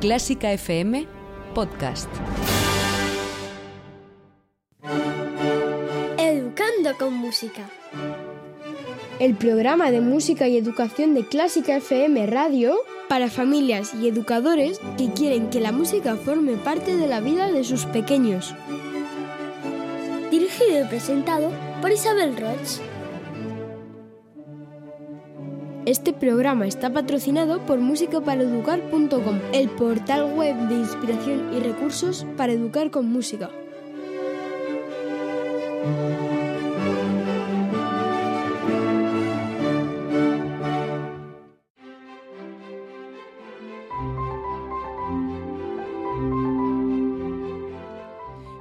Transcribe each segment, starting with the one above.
Clásica FM Podcast. Educando con música. El programa de música y educación de Clásica FM Radio para familias y educadores que quieren que la música forme parte de la vida de sus pequeños. Dirigido y presentado por Isabel Roch. Este programa está patrocinado por musicaparaeducar.com, el portal web de inspiración y recursos para educar con música.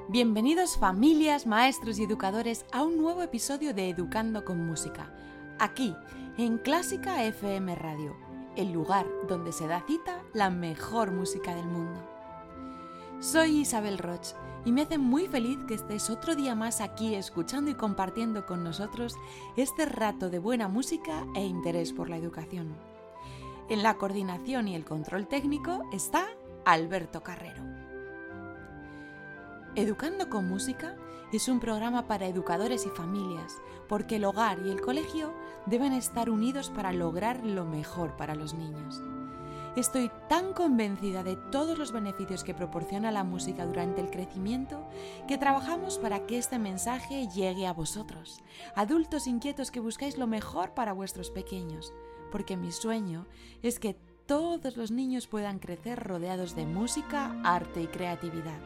Bienvenidos familias, maestros y educadores a un nuevo episodio de Educando con Música, aquí en Clásica FM Radio, el lugar donde se da cita la mejor música del mundo. Soy Isabel Roch y me hace muy feliz que estés otro día más aquí escuchando y compartiendo con nosotros este rato de buena música e interés por la educación. En la coordinación y el control técnico está Alberto Carrero. Educando con Música es un programa para educadores y familias, porque el hogar y el colegio deben estar unidos para lograr lo mejor para los niños. Estoy tan convencida de todos los beneficios que proporciona la música durante el crecimiento que trabajamos para que este mensaje llegue a vosotros, adultos inquietos que buscáis lo mejor para vuestros pequeños, porque mi sueño es que todos los niños puedan crecer rodeados de música, arte y creatividad.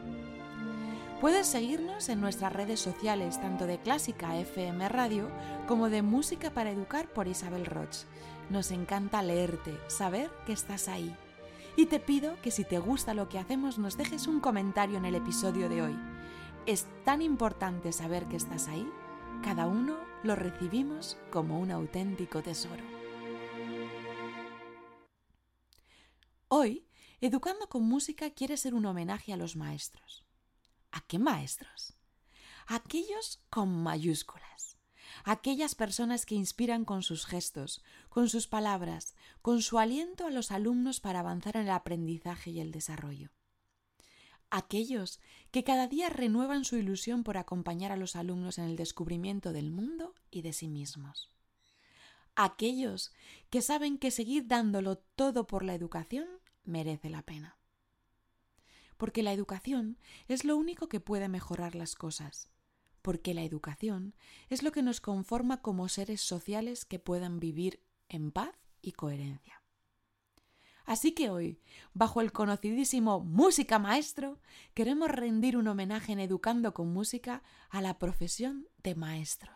Puedes seguirnos en nuestras redes sociales, tanto de Clásica FM Radio como de Música para Educar por Isabel Roch. Nos encanta leerte, saber que estás ahí. Y te pido que si te gusta lo que hacemos nos dejes un comentario en el episodio de hoy. Es tan importante saber que estás ahí, cada uno lo recibimos como un auténtico tesoro. Hoy, Educando con Música quiere ser un homenaje a los maestros. ¿A qué maestros? Aquellos con mayúsculas. Aquellas personas que inspiran con sus gestos, con sus palabras, con su aliento a los alumnos para avanzar en el aprendizaje y el desarrollo. Aquellos que cada día renuevan su ilusión por acompañar a los alumnos en el descubrimiento del mundo y de sí mismos. Aquellos que saben que seguir dándolo todo por la educación merece la pena porque la educación es lo único que puede mejorar las cosas, porque la educación es lo que nos conforma como seres sociales que puedan vivir en paz y coherencia. Así que hoy, bajo el conocidísimo Música Maestro, queremos rendir un homenaje en Educando con Música a la profesión de maestro,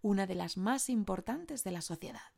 una de las más importantes de la sociedad.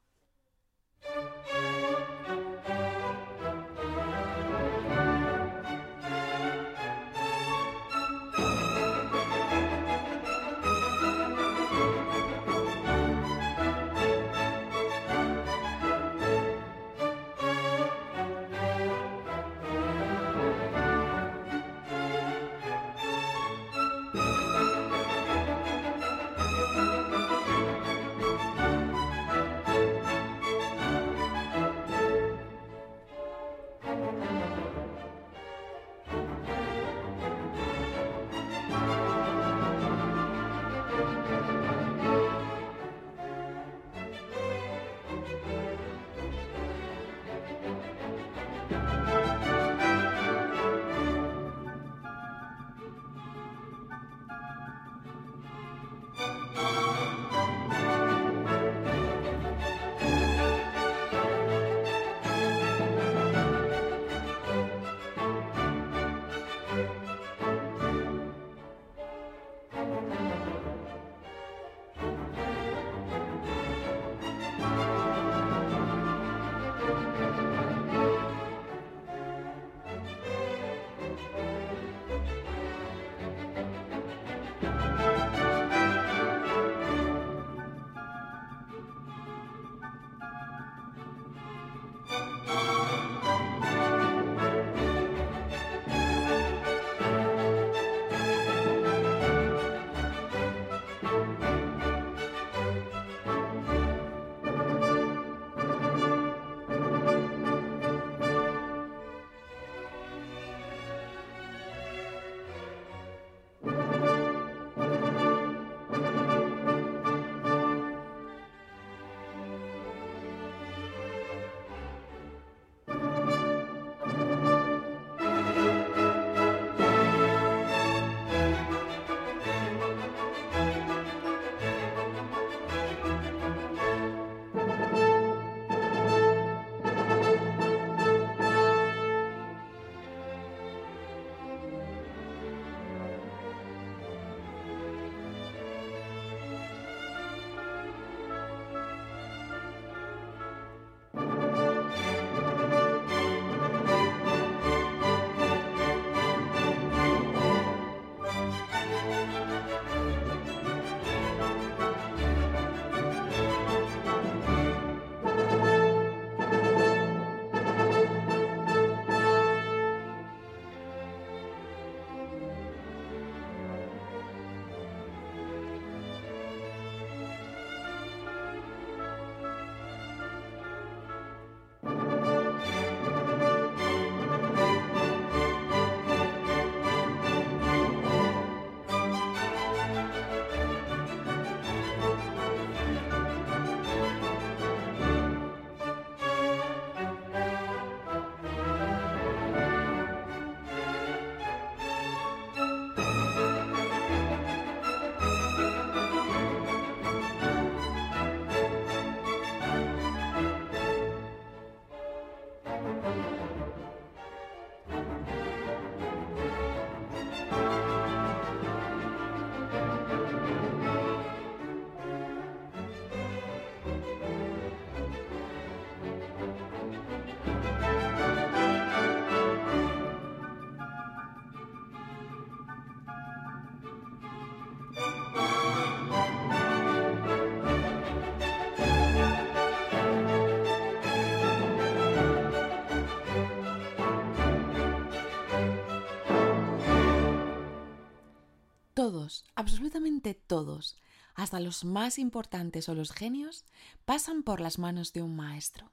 Todos, hasta los más importantes o los genios, pasan por las manos de un maestro.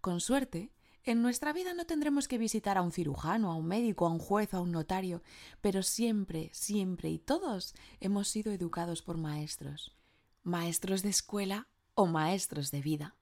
Con suerte, en nuestra vida no tendremos que visitar a un cirujano, a un médico, a un juez, a un notario, pero siempre, siempre y todos hemos sido educados por maestros, maestros de escuela o maestros de vida.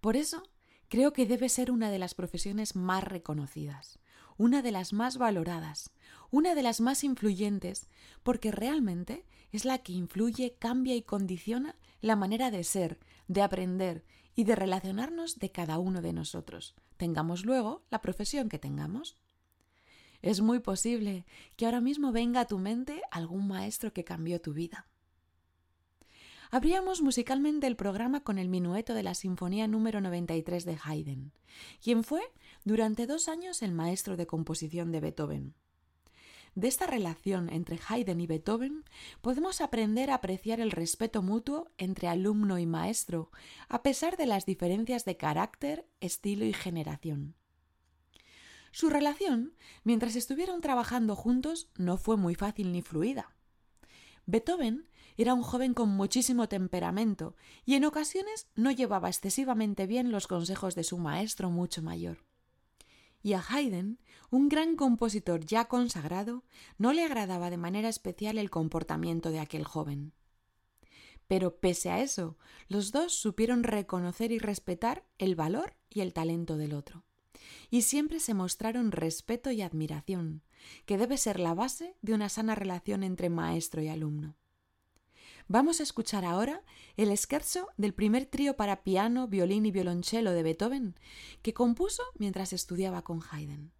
Por eso, creo que debe ser una de las profesiones más reconocidas, una de las más valoradas, una de las más influyentes, porque realmente es la que influye, cambia y condiciona la manera de ser, de aprender y de relacionarnos de cada uno de nosotros, tengamos luego la profesión que tengamos. Es muy posible que ahora mismo venga a tu mente algún maestro que cambió tu vida. Abríamos musicalmente el programa con el minueto de la Sinfonía número 93 de Haydn, quien fue durante dos años el maestro de composición de Beethoven. De esta relación entre Haydn y Beethoven podemos aprender a apreciar el respeto mutuo entre alumno y maestro, a pesar de las diferencias de carácter, estilo y generación. Su relación, mientras estuvieron trabajando juntos, no fue muy fácil ni fluida. Beethoven era un joven con muchísimo temperamento y en ocasiones no llevaba excesivamente bien los consejos de su maestro mucho mayor y a Haydn, un gran compositor ya consagrado, no le agradaba de manera especial el comportamiento de aquel joven. Pero pese a eso, los dos supieron reconocer y respetar el valor y el talento del otro. Y siempre se mostraron respeto y admiración, que debe ser la base de una sana relación entre maestro y alumno. Vamos a escuchar ahora el scherzo del primer trío para piano, violín y violonchelo de Beethoven, que compuso mientras estudiaba con Haydn.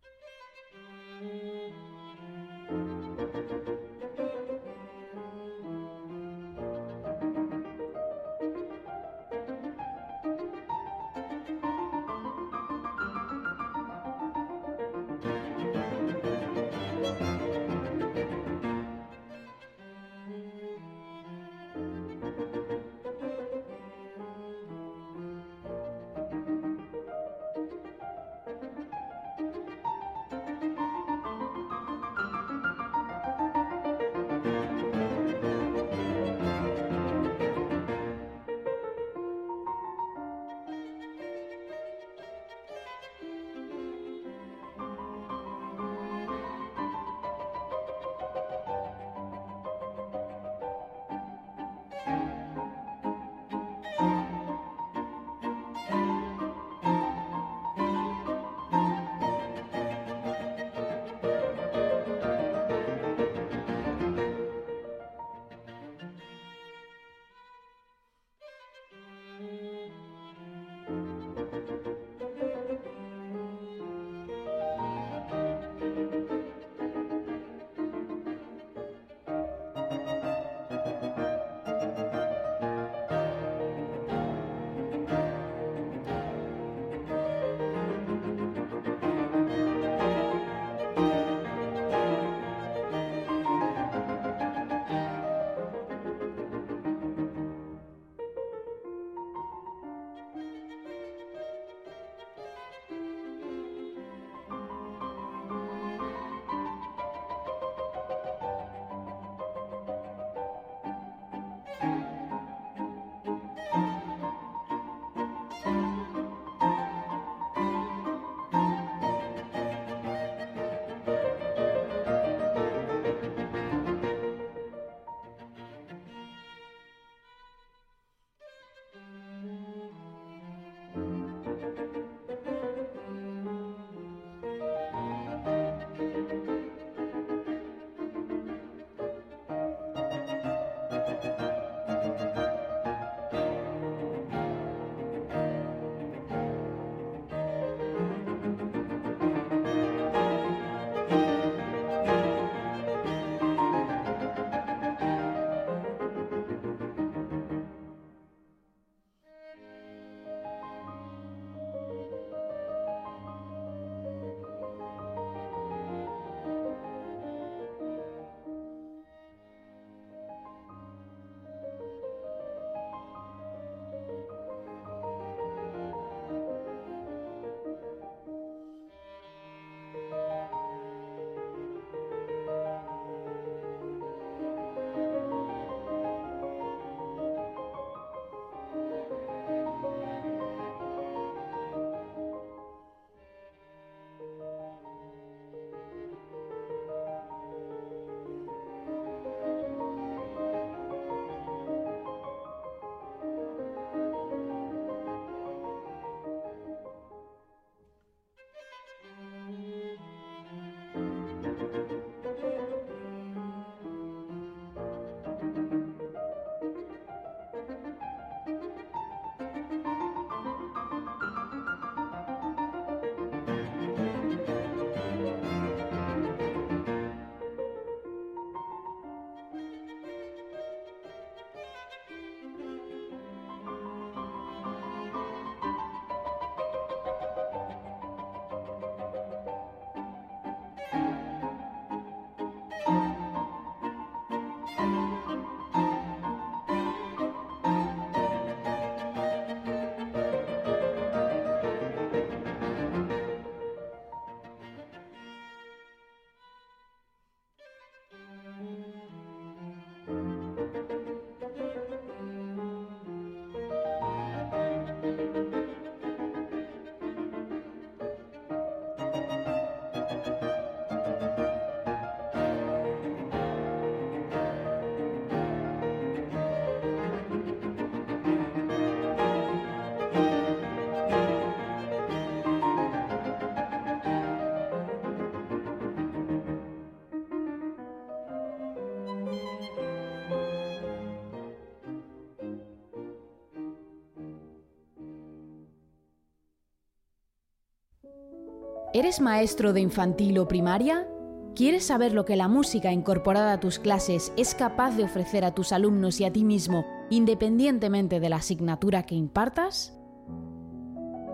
¿Eres maestro de infantil o primaria? ¿Quieres saber lo que la música incorporada a tus clases es capaz de ofrecer a tus alumnos y a ti mismo independientemente de la asignatura que impartas?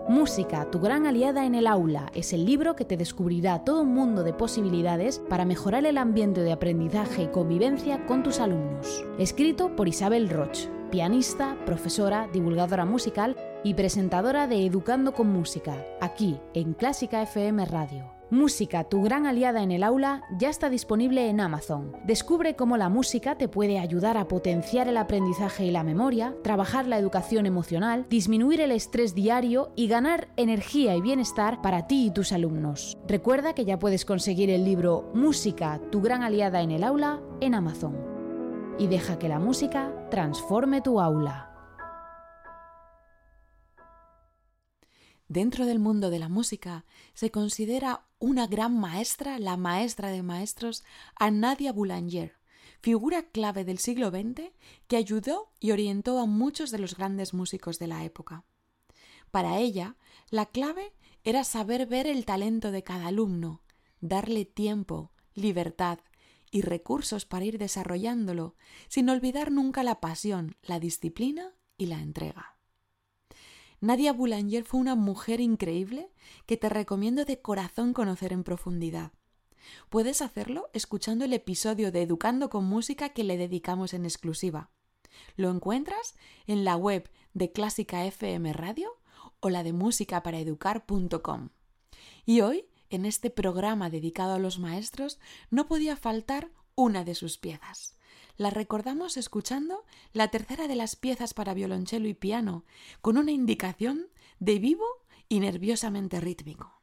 Música, tu gran aliada en el aula, es el libro que te descubrirá todo un mundo de posibilidades para mejorar el ambiente de aprendizaje y convivencia con tus alumnos. Escrito por Isabel Roch, pianista, profesora, divulgadora musical y presentadora de Educando con Música, aquí en Clásica FM Radio. Música, tu gran aliada en el aula, ya está disponible en Amazon. Descubre cómo la música te puede ayudar a potenciar el aprendizaje y la memoria, trabajar la educación emocional, disminuir el estrés diario y ganar energía y bienestar para ti y tus alumnos. Recuerda que ya puedes conseguir el libro Música, tu gran aliada en el aula en Amazon. Y deja que la música transforme tu aula. Dentro del mundo de la música se considera una gran maestra, la maestra de maestros, a Nadia Boulanger, figura clave del siglo XX que ayudó y orientó a muchos de los grandes músicos de la época. Para ella, la clave era saber ver el talento de cada alumno, darle tiempo, libertad y recursos para ir desarrollándolo, sin olvidar nunca la pasión, la disciplina y la entrega. Nadia Boulanger fue una mujer increíble que te recomiendo de corazón conocer en profundidad. Puedes hacerlo escuchando el episodio de Educando con Música que le dedicamos en exclusiva. Lo encuentras en la web de Clásica FM Radio o la de musicaparaeducar.com. Y hoy, en este programa dedicado a los maestros, no podía faltar una de sus piezas la recordamos escuchando la tercera de las piezas para violonchelo y piano, con una indicación de vivo y nerviosamente rítmico.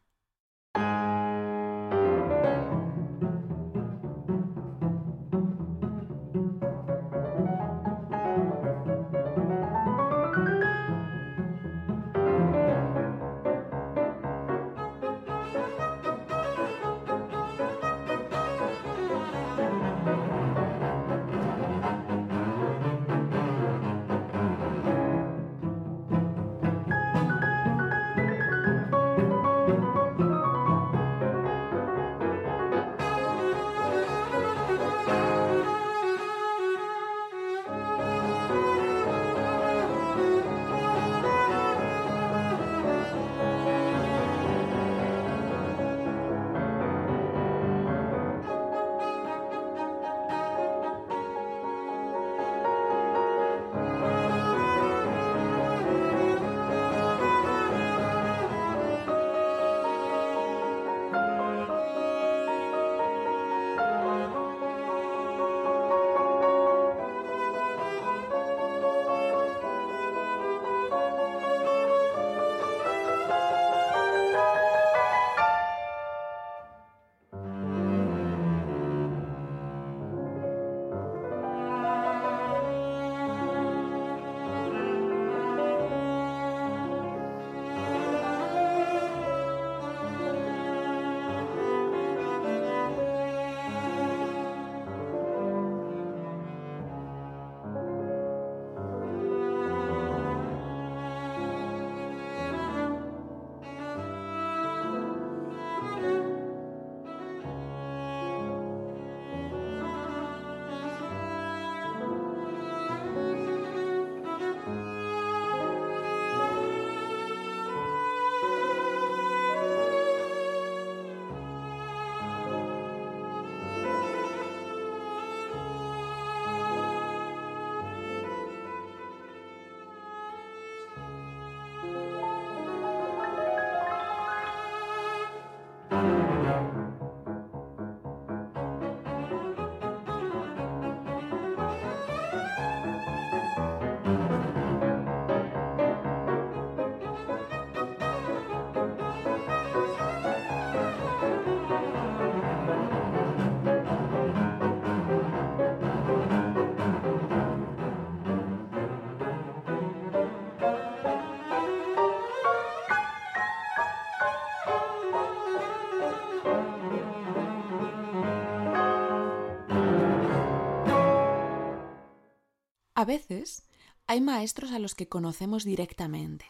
A veces hay maestros a los que conocemos directamente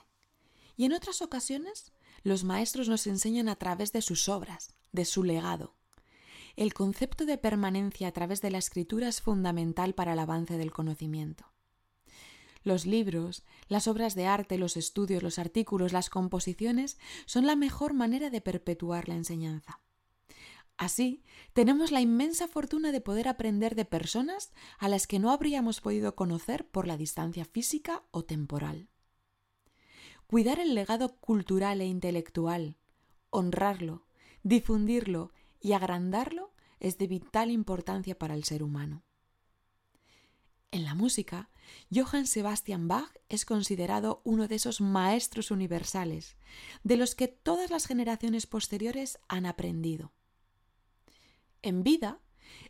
y en otras ocasiones los maestros nos enseñan a través de sus obras, de su legado. El concepto de permanencia a través de la escritura es fundamental para el avance del conocimiento. Los libros, las obras de arte, los estudios, los artículos, las composiciones son la mejor manera de perpetuar la enseñanza. Así, tenemos la inmensa fortuna de poder aprender de personas a las que no habríamos podido conocer por la distancia física o temporal. Cuidar el legado cultural e intelectual, honrarlo, difundirlo y agrandarlo es de vital importancia para el ser humano. En la música, Johann Sebastian Bach es considerado uno de esos maestros universales, de los que todas las generaciones posteriores han aprendido. En vida,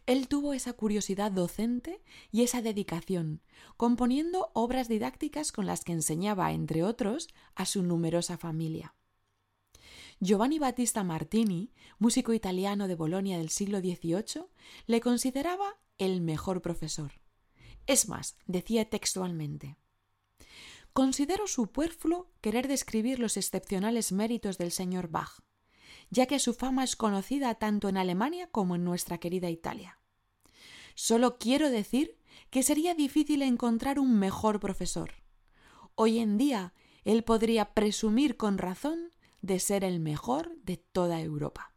él tuvo esa curiosidad docente y esa dedicación, componiendo obras didácticas con las que enseñaba, entre otros, a su numerosa familia. Giovanni Battista Martini, músico italiano de Bolonia del siglo XVIII, le consideraba el mejor profesor. Es más, decía textualmente, Considero superfluo querer describir los excepcionales méritos del señor Bach, ya que su fama es conocida tanto en Alemania como en nuestra querida Italia. Solo quiero decir que sería difícil encontrar un mejor profesor. Hoy en día él podría presumir con razón de ser el mejor de toda Europa.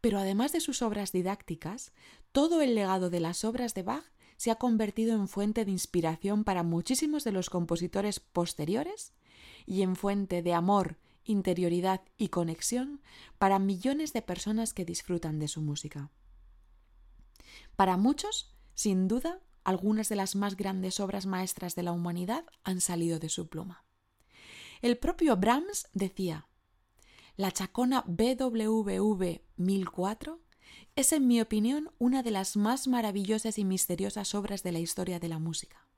Pero además de sus obras didácticas, todo el legado de las obras de Bach se ha convertido en fuente de inspiración para muchísimos de los compositores posteriores y en fuente de amor, interioridad y conexión para millones de personas que disfrutan de su música. Para muchos, sin duda, algunas de las más grandes obras maestras de la humanidad han salido de su pluma. El propio Brahms decía, la chacona BWV 1004 es, en mi opinión, una de las más maravillosas y misteriosas obras de la historia de la música.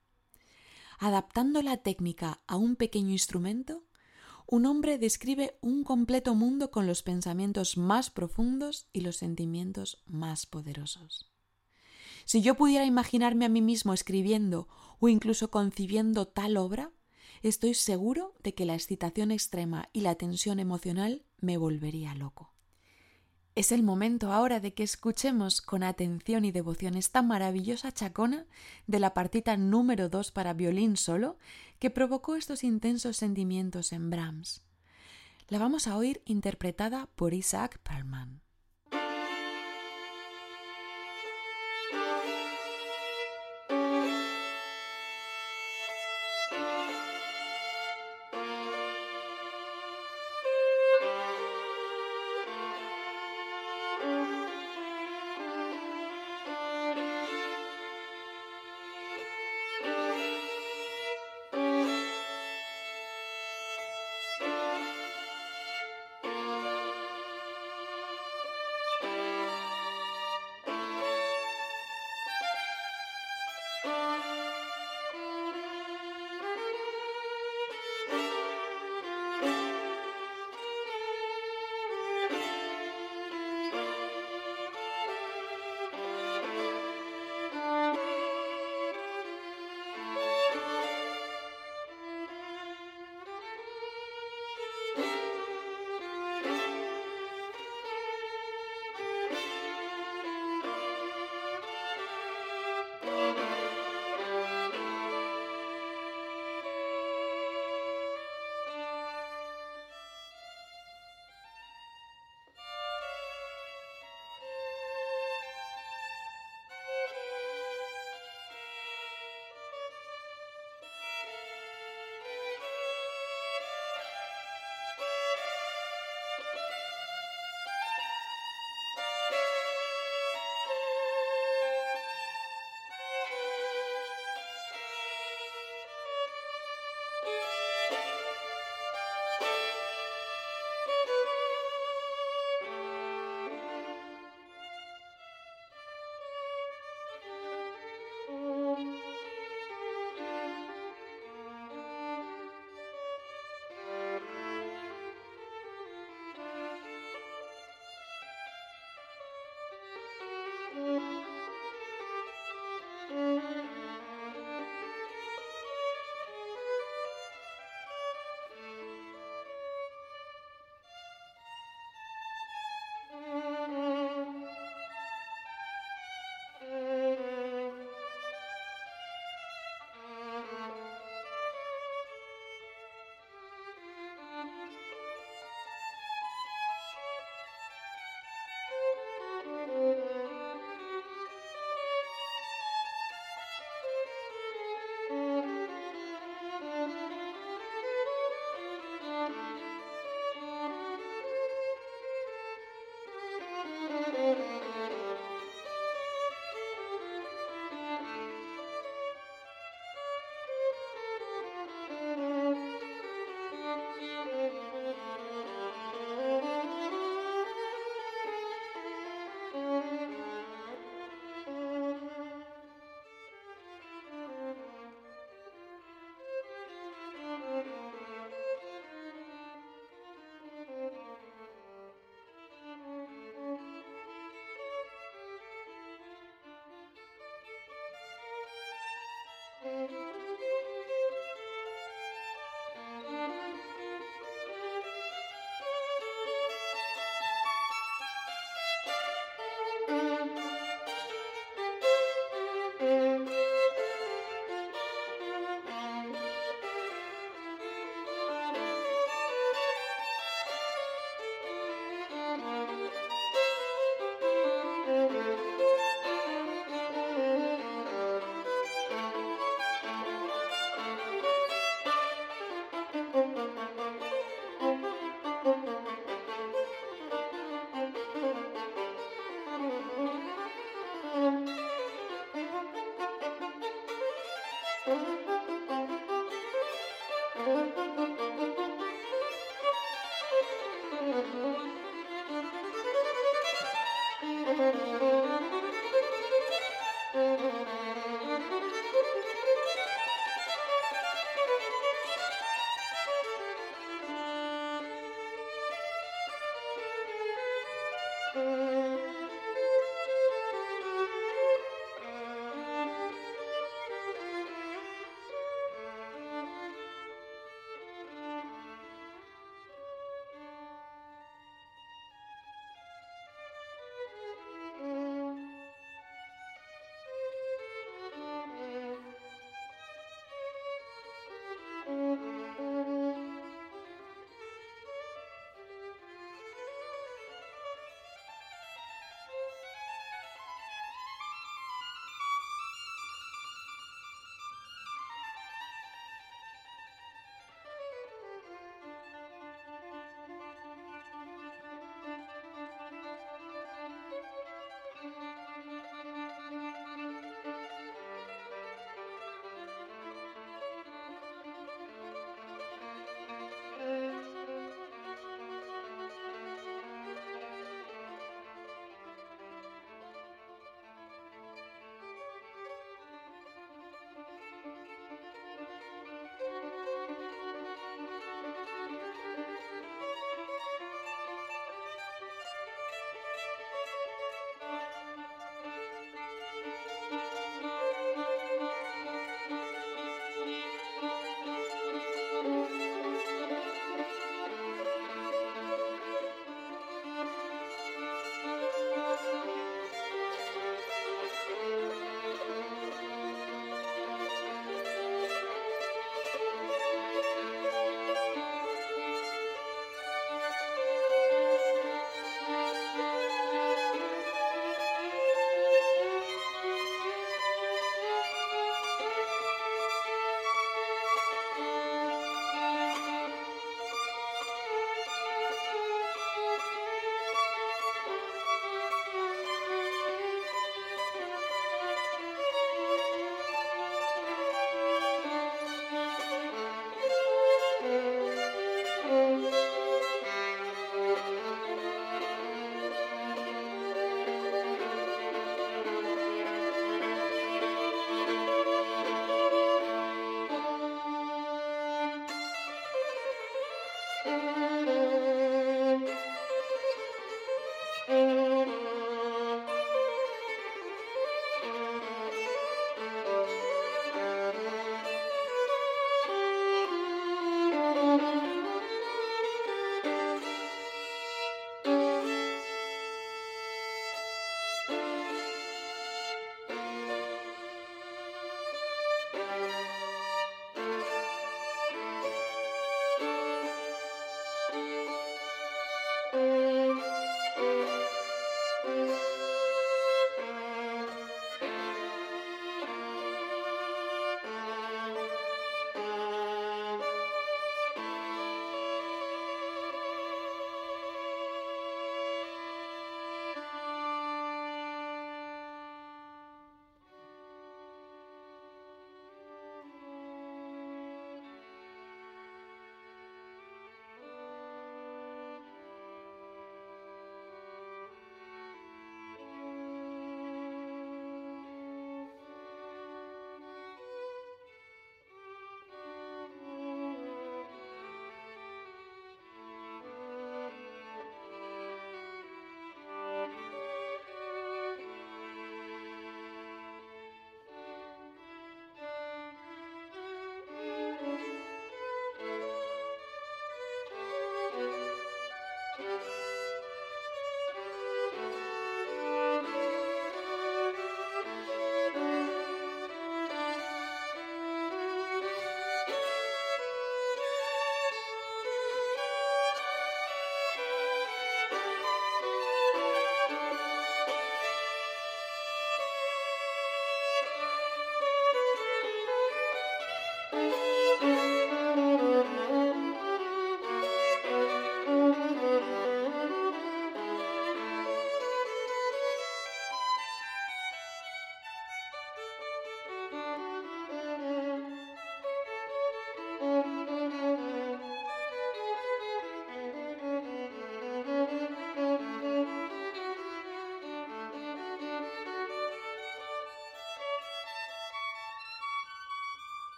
Adaptando la técnica a un pequeño instrumento, un hombre describe un completo mundo con los pensamientos más profundos y los sentimientos más poderosos. Si yo pudiera imaginarme a mí mismo escribiendo o incluso concibiendo tal obra, estoy seguro de que la excitación extrema y la tensión emocional me volvería loco. Es el momento ahora de que escuchemos con atención y devoción esta maravillosa chacona de la partita número 2 para violín solo que provocó estos intensos sentimientos en Brahms. La vamos a oír interpretada por Isaac Perlman.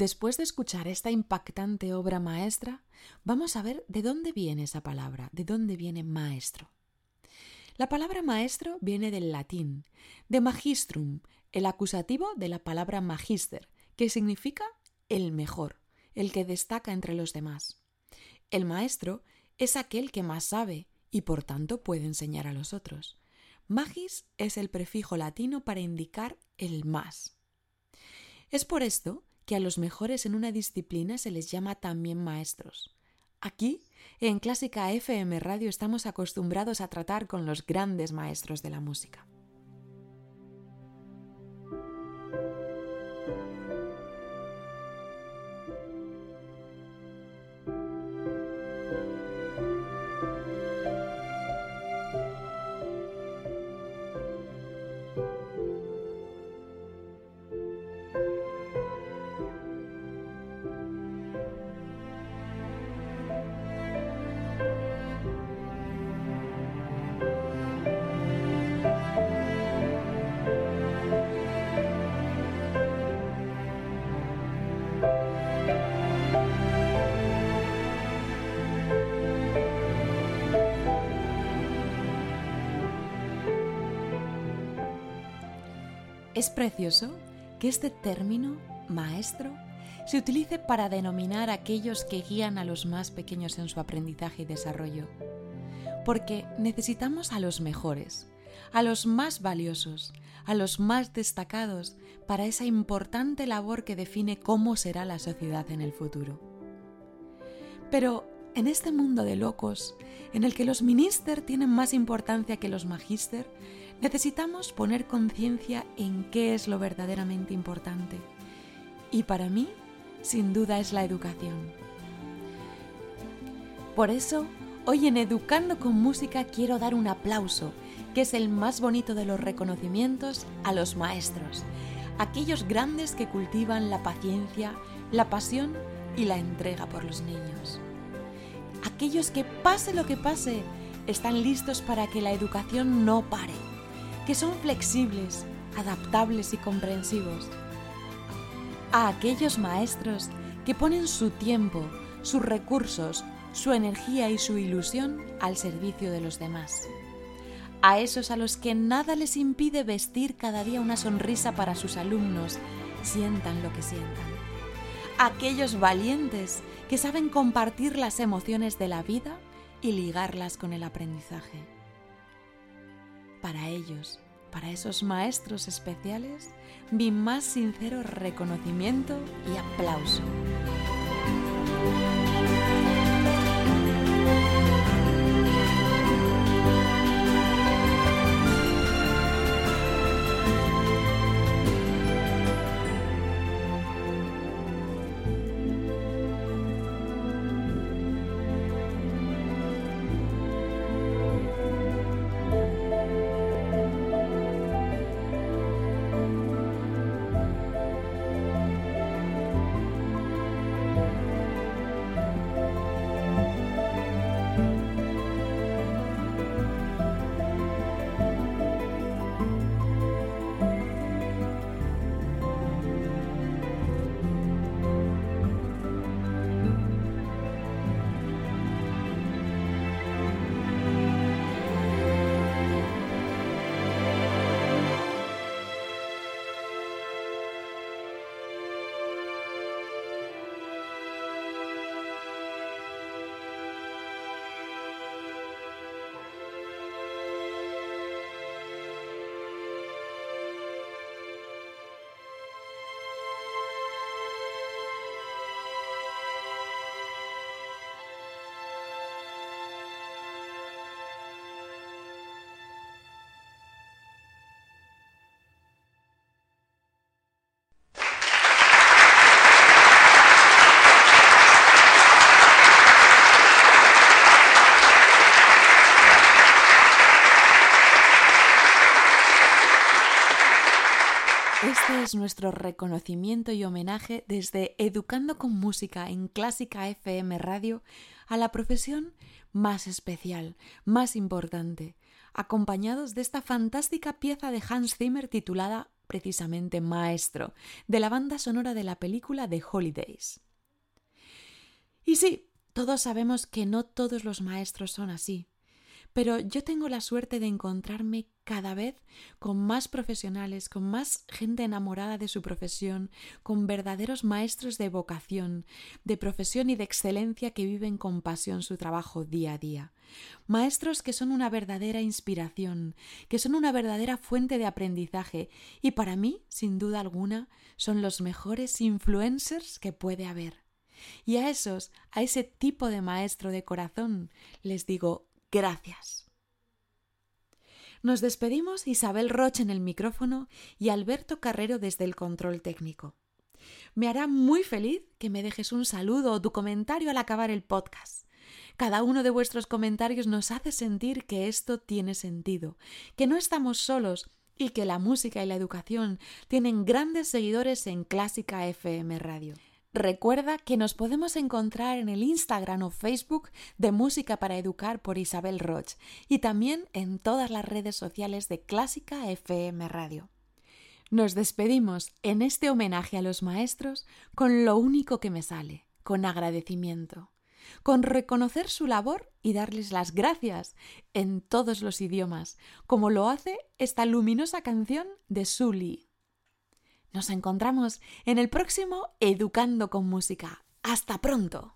Después de escuchar esta impactante obra maestra, vamos a ver de dónde viene esa palabra, de dónde viene maestro. La palabra maestro viene del latín, de magistrum, el acusativo de la palabra magister, que significa el mejor, el que destaca entre los demás. El maestro es aquel que más sabe y por tanto puede enseñar a los otros. Magis es el prefijo latino para indicar el más. Es por esto que a los mejores en una disciplina se les llama también maestros. Aquí, en Clásica FM Radio, estamos acostumbrados a tratar con los grandes maestros de la música. Es precioso que este término, maestro, se utilice para denominar a aquellos que guían a los más pequeños en su aprendizaje y desarrollo. Porque necesitamos a los mejores, a los más valiosos, a los más destacados para esa importante labor que define cómo será la sociedad en el futuro. Pero en este mundo de locos, en el que los minister tienen más importancia que los magíster, Necesitamos poner conciencia en qué es lo verdaderamente importante. Y para mí, sin duda, es la educación. Por eso, hoy en Educando con Música quiero dar un aplauso, que es el más bonito de los reconocimientos, a los maestros, aquellos grandes que cultivan la paciencia, la pasión y la entrega por los niños. Aquellos que pase lo que pase, están listos para que la educación no pare que son flexibles, adaptables y comprensivos. A aquellos maestros que ponen su tiempo, sus recursos, su energía y su ilusión al servicio de los demás. A esos a los que nada les impide vestir cada día una sonrisa para sus alumnos, sientan lo que sientan. Aquellos valientes que saben compartir las emociones de la vida y ligarlas con el aprendizaje para ellos, para esos maestros especiales, mi más sincero reconocimiento y aplauso. Este es nuestro reconocimiento y homenaje desde Educando con Música en Clásica FM Radio a la profesión más especial, más importante, acompañados de esta fantástica pieza de Hans Zimmer titulada precisamente maestro de la banda sonora de la película The Holidays. Y sí, todos sabemos que no todos los maestros son así, pero yo tengo la suerte de encontrarme cada vez con más profesionales, con más gente enamorada de su profesión, con verdaderos maestros de vocación, de profesión y de excelencia que viven con pasión su trabajo día a día. Maestros que son una verdadera inspiración, que son una verdadera fuente de aprendizaje y para mí, sin duda alguna, son los mejores influencers que puede haber. Y a esos, a ese tipo de maestro de corazón, les digo gracias. Nos despedimos Isabel Roche en el micrófono y Alberto Carrero desde el control técnico. Me hará muy feliz que me dejes un saludo o tu comentario al acabar el podcast. Cada uno de vuestros comentarios nos hace sentir que esto tiene sentido, que no estamos solos y que la música y la educación tienen grandes seguidores en Clásica FM Radio. Recuerda que nos podemos encontrar en el Instagram o Facebook de Música para Educar por Isabel Roch y también en todas las redes sociales de Clásica FM Radio. Nos despedimos en este homenaje a los maestros con lo único que me sale, con agradecimiento, con reconocer su labor y darles las gracias en todos los idiomas, como lo hace esta luminosa canción de Sully. Nos encontramos en el próximo Educando con Música. Hasta pronto.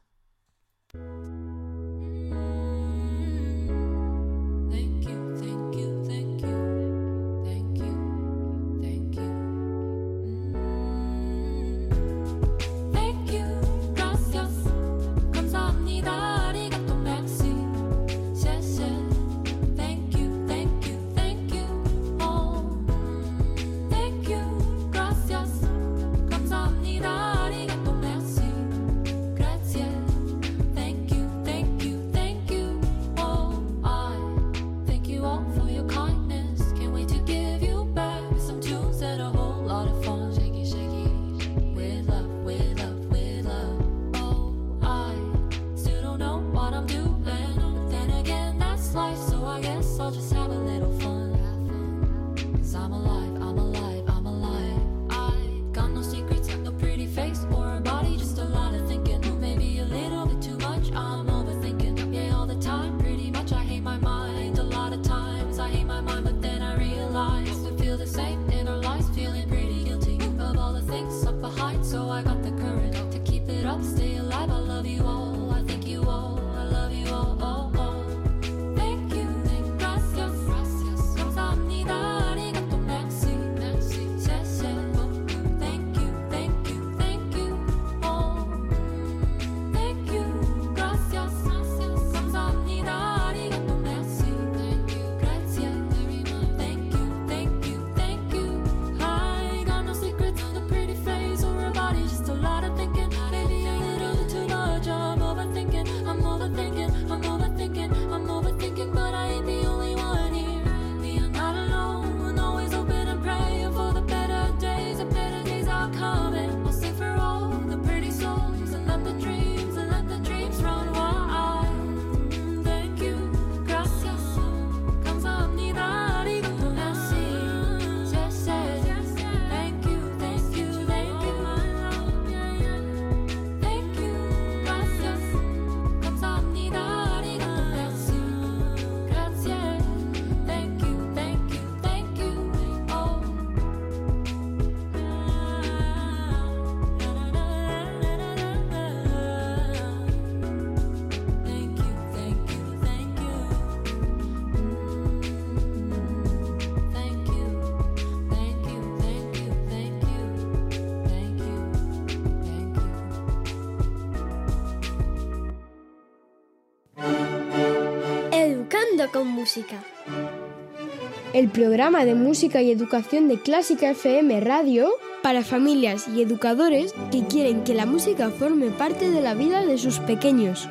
El programa de música y educación de Clásica FM Radio para familias y educadores que quieren que la música forme parte de la vida de sus pequeños.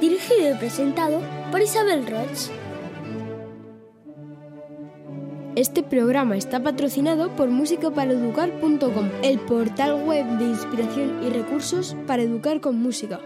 Dirigido y presentado por Isabel Roch. Este programa está patrocinado por musicaparaeducar.com, el portal web de inspiración y recursos para educar con música.